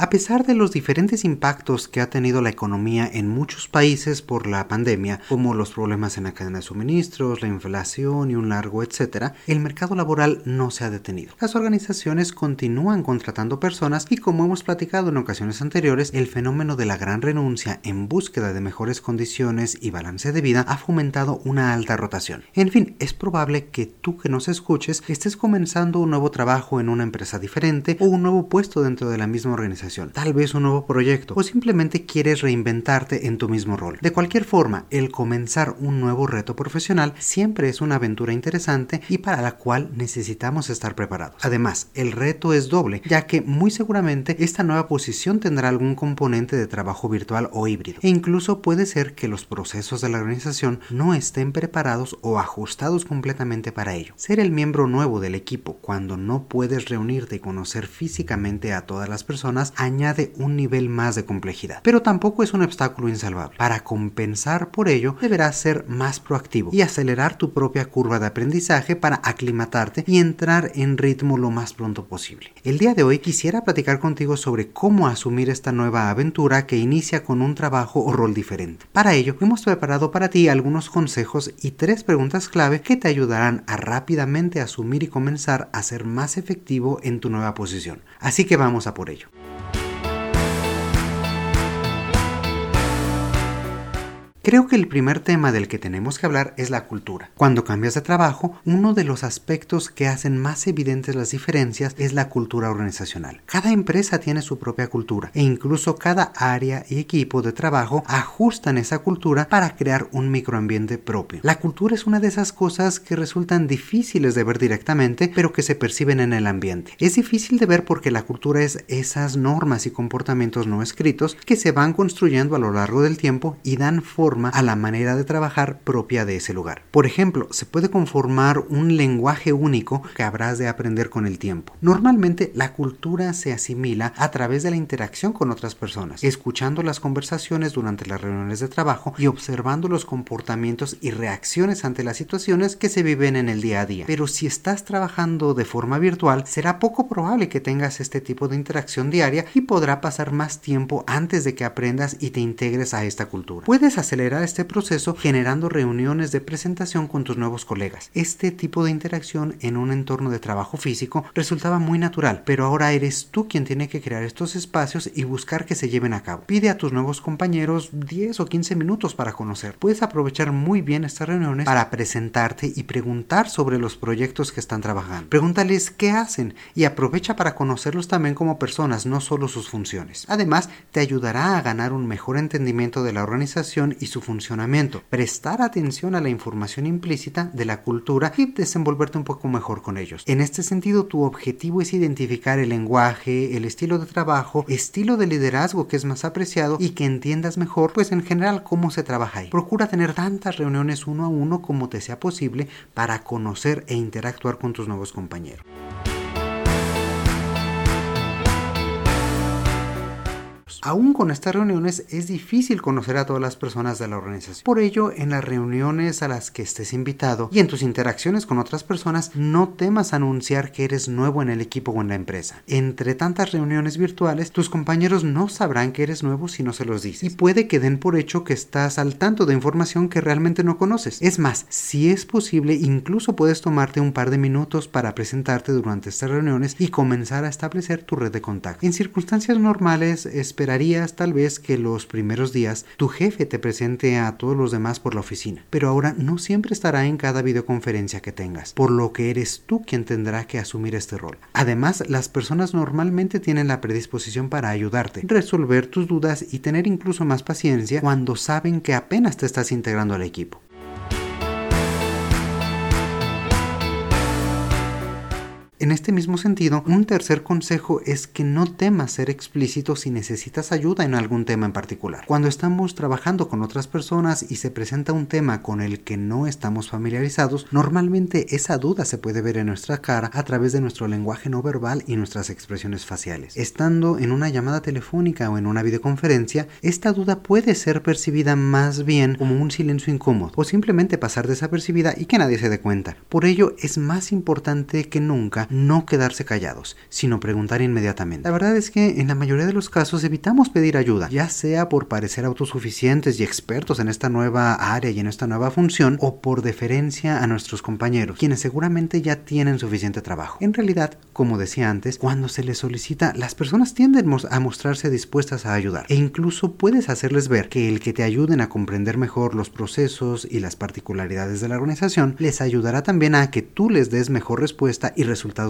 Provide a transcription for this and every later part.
A pesar de los diferentes impactos que ha tenido la economía en muchos países por la pandemia, como los problemas en la cadena de suministros, la inflación y un largo etcétera, el mercado laboral no se ha detenido. Las organizaciones continúan contratando personas y como hemos platicado en ocasiones anteriores, el fenómeno de la gran renuncia en búsqueda de mejores condiciones y balance de vida ha fomentado una alta rotación. En fin, es probable que tú que nos escuches estés comenzando un nuevo trabajo en una empresa diferente o un nuevo puesto dentro de la misma organización tal vez un nuevo proyecto o simplemente quieres reinventarte en tu mismo rol. De cualquier forma, el comenzar un nuevo reto profesional siempre es una aventura interesante y para la cual necesitamos estar preparados. Además, el reto es doble, ya que muy seguramente esta nueva posición tendrá algún componente de trabajo virtual o híbrido. E incluso puede ser que los procesos de la organización no estén preparados o ajustados completamente para ello. Ser el miembro nuevo del equipo cuando no puedes reunirte y conocer físicamente a todas las personas añade un nivel más de complejidad, pero tampoco es un obstáculo insalvable. Para compensar por ello, deberás ser más proactivo y acelerar tu propia curva de aprendizaje para aclimatarte y entrar en ritmo lo más pronto posible. El día de hoy quisiera platicar contigo sobre cómo asumir esta nueva aventura que inicia con un trabajo o rol diferente. Para ello, hemos preparado para ti algunos consejos y tres preguntas clave que te ayudarán a rápidamente asumir y comenzar a ser más efectivo en tu nueva posición. Así que vamos a por ello. Creo que el primer tema del que tenemos que hablar es la cultura. Cuando cambias de trabajo, uno de los aspectos que hacen más evidentes las diferencias es la cultura organizacional. Cada empresa tiene su propia cultura e incluso cada área y equipo de trabajo ajustan esa cultura para crear un microambiente propio. La cultura es una de esas cosas que resultan difíciles de ver directamente, pero que se perciben en el ambiente. Es difícil de ver porque la cultura es esas normas y comportamientos no escritos que se van construyendo a lo largo del tiempo y dan forma a la manera de trabajar propia de ese lugar. Por ejemplo, se puede conformar un lenguaje único que habrás de aprender con el tiempo. Normalmente la cultura se asimila a través de la interacción con otras personas, escuchando las conversaciones durante las reuniones de trabajo y observando los comportamientos y reacciones ante las situaciones que se viven en el día a día. Pero si estás trabajando de forma virtual, será poco probable que tengas este tipo de interacción diaria y podrá pasar más tiempo antes de que aprendas y te integres a esta cultura. Puedes acelerar este proceso generando reuniones de presentación con tus nuevos colegas. Este tipo de interacción en un entorno de trabajo físico resultaba muy natural, pero ahora eres tú quien tiene que crear estos espacios y buscar que se lleven a cabo. Pide a tus nuevos compañeros 10 o 15 minutos para conocer. Puedes aprovechar muy bien estas reuniones para presentarte y preguntar sobre los proyectos que están trabajando. Pregúntales qué hacen y aprovecha para conocerlos también como personas, no solo sus funciones. Además, te ayudará a ganar un mejor entendimiento de la organización y su funcionamiento, prestar atención a la información implícita de la cultura y desenvolverte un poco mejor con ellos. En este sentido, tu objetivo es identificar el lenguaje, el estilo de trabajo, estilo de liderazgo que es más apreciado y que entiendas mejor, pues en general, cómo se trabaja ahí. Procura tener tantas reuniones uno a uno como te sea posible para conocer e interactuar con tus nuevos compañeros. Aún con estas reuniones es difícil conocer a todas las personas de la organización. Por ello, en las reuniones a las que estés invitado y en tus interacciones con otras personas, no temas anunciar que eres nuevo en el equipo o en la empresa. Entre tantas reuniones virtuales, tus compañeros no sabrán que eres nuevo si no se los dices. Y puede que den por hecho que estás al tanto de información que realmente no conoces. Es más, si es posible, incluso puedes tomarte un par de minutos para presentarte durante estas reuniones y comenzar a establecer tu red de contacto. En circunstancias normales, espera esperarías tal vez que los primeros días tu jefe te presente a todos los demás por la oficina, pero ahora no siempre estará en cada videoconferencia que tengas, por lo que eres tú quien tendrá que asumir este rol. Además, las personas normalmente tienen la predisposición para ayudarte, resolver tus dudas y tener incluso más paciencia cuando saben que apenas te estás integrando al equipo. En este mismo sentido, un tercer consejo es que no temas ser explícito si necesitas ayuda en algún tema en particular. Cuando estamos trabajando con otras personas y se presenta un tema con el que no estamos familiarizados, normalmente esa duda se puede ver en nuestra cara a través de nuestro lenguaje no verbal y nuestras expresiones faciales. Estando en una llamada telefónica o en una videoconferencia, esta duda puede ser percibida más bien como un silencio incómodo o simplemente pasar desapercibida y que nadie se dé cuenta. Por ello, es más importante que nunca no quedarse callados, sino preguntar inmediatamente. La verdad es que en la mayoría de los casos evitamos pedir ayuda, ya sea por parecer autosuficientes y expertos en esta nueva área y en esta nueva función, o por deferencia a nuestros compañeros, quienes seguramente ya tienen suficiente trabajo. En realidad, como decía antes, cuando se les solicita, las personas tienden a mostrarse dispuestas a ayudar, e incluso puedes hacerles ver que el que te ayuden a comprender mejor los procesos y las particularidades de la organización les ayudará también a que tú les des mejor respuesta y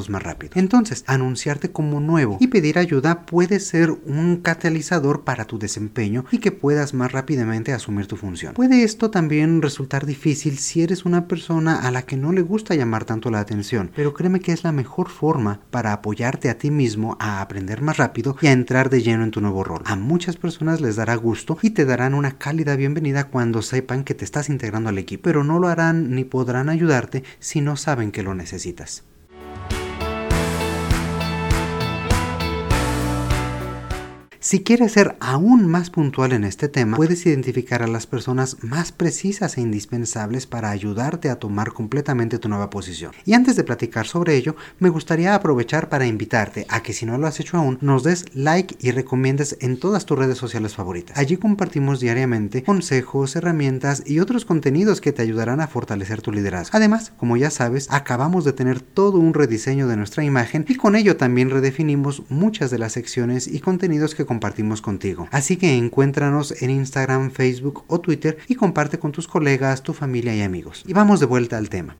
más rápido. Entonces, anunciarte como nuevo y pedir ayuda puede ser un catalizador para tu desempeño y que puedas más rápidamente asumir tu función. Puede esto también resultar difícil si eres una persona a la que no le gusta llamar tanto la atención, pero créeme que es la mejor forma para apoyarte a ti mismo a aprender más rápido y a entrar de lleno en tu nuevo rol. A muchas personas les dará gusto y te darán una cálida bienvenida cuando sepan que te estás integrando al equipo, pero no lo harán ni podrán ayudarte si no saben que lo necesitas. Si quieres ser aún más puntual en este tema, puedes identificar a las personas más precisas e indispensables para ayudarte a tomar completamente tu nueva posición. Y antes de platicar sobre ello, me gustaría aprovechar para invitarte a que si no lo has hecho aún, nos des like y recomiendes en todas tus redes sociales favoritas. Allí compartimos diariamente consejos, herramientas y otros contenidos que te ayudarán a fortalecer tu liderazgo. Además, como ya sabes, acabamos de tener todo un rediseño de nuestra imagen y con ello también redefinimos muchas de las secciones y contenidos que compartimos contigo. Así que encuéntranos en Instagram, Facebook o Twitter y comparte con tus colegas, tu familia y amigos. Y vamos de vuelta al tema.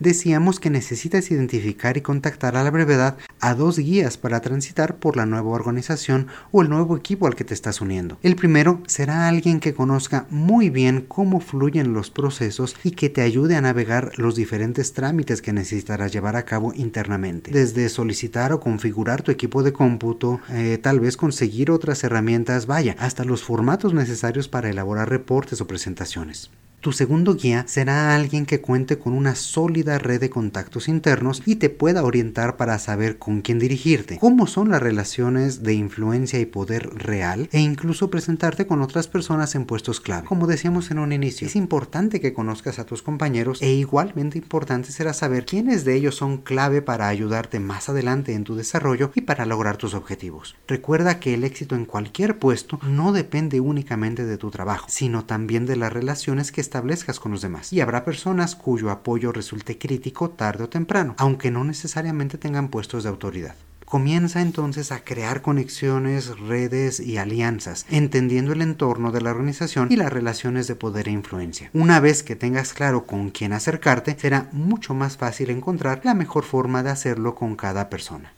Decíamos que necesitas identificar y contactar a la brevedad a dos guías para transitar por la nueva organización o el nuevo equipo al que te estás uniendo. El primero será alguien que conozca muy bien cómo fluyen los procesos y que te ayude a navegar los diferentes trámites que necesitarás llevar a cabo internamente, desde solicitar o configurar tu equipo de cómputo, eh, tal vez conseguir otras herramientas, vaya, hasta los formatos necesarios para elaborar reportes o presentaciones. Tu segundo guía será alguien que cuente con una sólida red de contactos internos y te pueda orientar para saber con quién dirigirte, cómo son las relaciones de influencia y poder real e incluso presentarte con otras personas en puestos clave. Como decíamos en un inicio, es importante que conozcas a tus compañeros e igualmente importante será saber quiénes de ellos son clave para ayudarte más adelante en tu desarrollo y para lograr tus objetivos. Recuerda que el éxito en cualquier puesto no depende únicamente de tu trabajo, sino también de las relaciones que establezcas con los demás. Y habrá personas cuyo apoyo resulte crítico tarde o temprano, aunque no necesariamente tengan puestos de autoridad comienza entonces a crear conexiones, redes y alianzas, entendiendo el entorno de la organización y las relaciones de poder e influencia. Una vez que tengas claro con quién acercarte, será mucho más fácil encontrar la mejor forma de hacerlo con cada persona.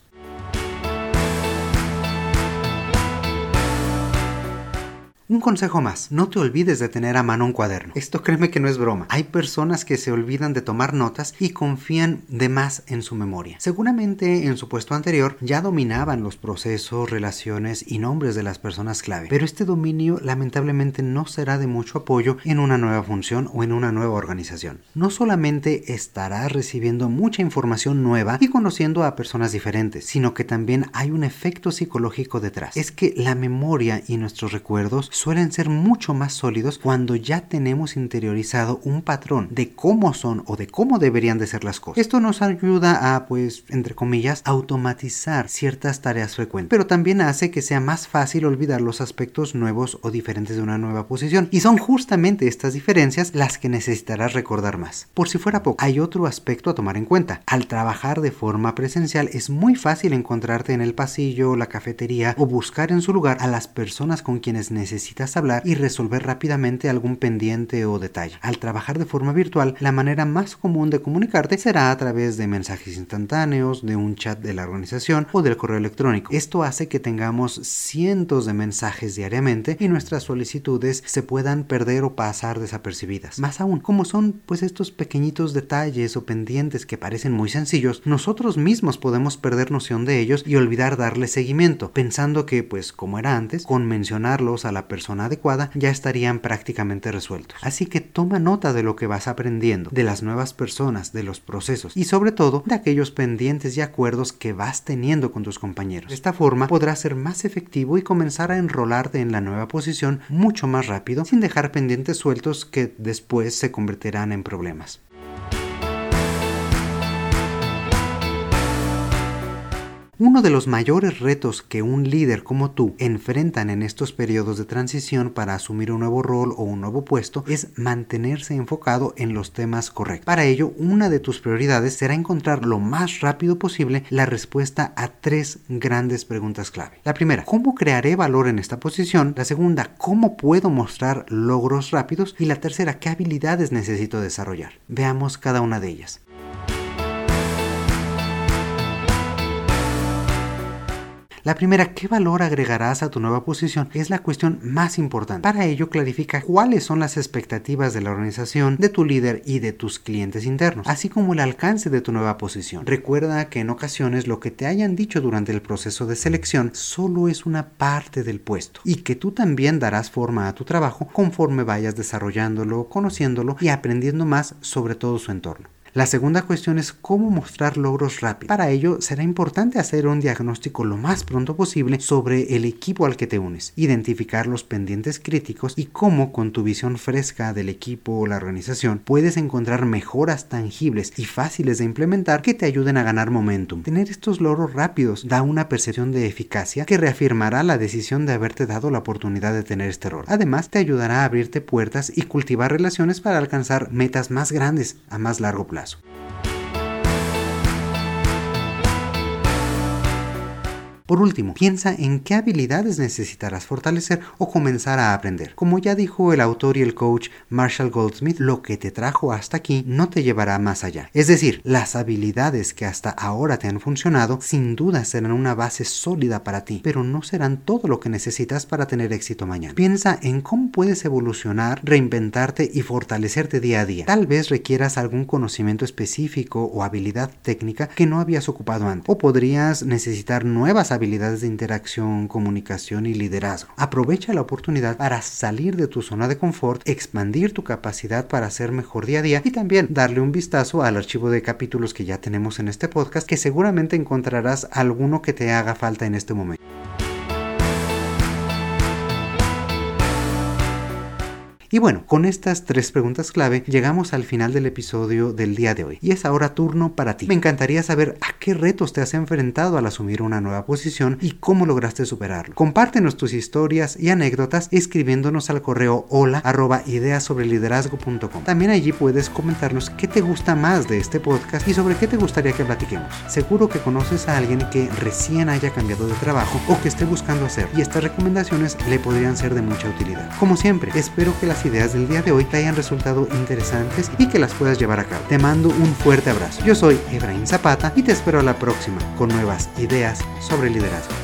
Un consejo más, no te olvides de tener a mano un cuaderno. Esto créeme que no es broma. Hay personas que se olvidan de tomar notas y confían de más en su memoria. Seguramente en su puesto anterior ya dominaban los procesos, relaciones y nombres de las personas clave, pero este dominio lamentablemente no será de mucho apoyo en una nueva función o en una nueva organización. No solamente estarás recibiendo mucha información nueva y conociendo a personas diferentes, sino que también hay un efecto psicológico detrás. Es que la memoria y nuestros recuerdos suelen ser mucho más sólidos cuando ya tenemos interiorizado un patrón de cómo son o de cómo deberían de ser las cosas. Esto nos ayuda a, pues, entre comillas, automatizar ciertas tareas frecuentes, pero también hace que sea más fácil olvidar los aspectos nuevos o diferentes de una nueva posición. Y son justamente estas diferencias las que necesitarás recordar más. Por si fuera poco, hay otro aspecto a tomar en cuenta. Al trabajar de forma presencial es muy fácil encontrarte en el pasillo, la cafetería o buscar en su lugar a las personas con quienes necesitas necesitas hablar y resolver rápidamente algún pendiente o detalle. Al trabajar de forma virtual, la manera más común de comunicarte será a través de mensajes instantáneos, de un chat de la organización o del correo electrónico. Esto hace que tengamos cientos de mensajes diariamente y nuestras solicitudes se puedan perder o pasar desapercibidas. Más aún, como son pues estos pequeñitos detalles o pendientes que parecen muy sencillos, nosotros mismos podemos perder noción de ellos y olvidar darle seguimiento, pensando que pues como era antes, con mencionarlos a la persona adecuada ya estarían prácticamente resueltos. Así que toma nota de lo que vas aprendiendo, de las nuevas personas, de los procesos y sobre todo de aquellos pendientes y acuerdos que vas teniendo con tus compañeros. De esta forma podrás ser más efectivo y comenzar a enrolarte en la nueva posición mucho más rápido sin dejar pendientes sueltos que después se convertirán en problemas. Uno de los mayores retos que un líder como tú enfrentan en estos periodos de transición para asumir un nuevo rol o un nuevo puesto es mantenerse enfocado en los temas correctos. Para ello, una de tus prioridades será encontrar lo más rápido posible la respuesta a tres grandes preguntas clave. La primera, ¿cómo crearé valor en esta posición? La segunda, ¿cómo puedo mostrar logros rápidos? Y la tercera, ¿qué habilidades necesito desarrollar? Veamos cada una de ellas. La primera, ¿qué valor agregarás a tu nueva posición? Es la cuestión más importante. Para ello, clarifica cuáles son las expectativas de la organización, de tu líder y de tus clientes internos, así como el alcance de tu nueva posición. Recuerda que en ocasiones lo que te hayan dicho durante el proceso de selección solo es una parte del puesto y que tú también darás forma a tu trabajo conforme vayas desarrollándolo, conociéndolo y aprendiendo más sobre todo su entorno. La segunda cuestión es cómo mostrar logros rápidos. Para ello será importante hacer un diagnóstico lo más pronto posible sobre el equipo al que te unes, identificar los pendientes críticos y cómo con tu visión fresca del equipo o la organización puedes encontrar mejoras tangibles y fáciles de implementar que te ayuden a ganar momentum. Tener estos logros rápidos da una percepción de eficacia que reafirmará la decisión de haberte dado la oportunidad de tener este rol. Además, te ayudará a abrirte puertas y cultivar relaciones para alcanzar metas más grandes a más largo plazo. abraço. Por último, piensa en qué habilidades necesitarás fortalecer o comenzar a aprender. Como ya dijo el autor y el coach Marshall Goldsmith, lo que te trajo hasta aquí no te llevará más allá. Es decir, las habilidades que hasta ahora te han funcionado sin duda serán una base sólida para ti, pero no serán todo lo que necesitas para tener éxito mañana. Piensa en cómo puedes evolucionar, reinventarte y fortalecerte día a día. Tal vez requieras algún conocimiento específico o habilidad técnica que no habías ocupado antes, o podrías necesitar nuevas habilidades habilidades de interacción, comunicación y liderazgo. Aprovecha la oportunidad para salir de tu zona de confort, expandir tu capacidad para ser mejor día a día y también darle un vistazo al archivo de capítulos que ya tenemos en este podcast que seguramente encontrarás alguno que te haga falta en este momento. Y bueno, con estas tres preguntas clave llegamos al final del episodio del día de hoy. Y es ahora turno para ti. Me encantaría saber a qué retos te has enfrentado al asumir una nueva posición y cómo lograste superarlo. Compártenos tus historias y anécdotas escribiéndonos al correo hola. También allí puedes comentarnos qué te gusta más de este podcast y sobre qué te gustaría que platiquemos. Seguro que conoces a alguien que recién haya cambiado de trabajo o que esté buscando hacer y estas recomendaciones le podrían ser de mucha utilidad. Como siempre, espero que ideas del día de hoy te hayan resultado interesantes y que las puedas llevar a cabo. Te mando un fuerte abrazo. Yo soy Efraín Zapata y te espero a la próxima con nuevas ideas sobre liderazgo.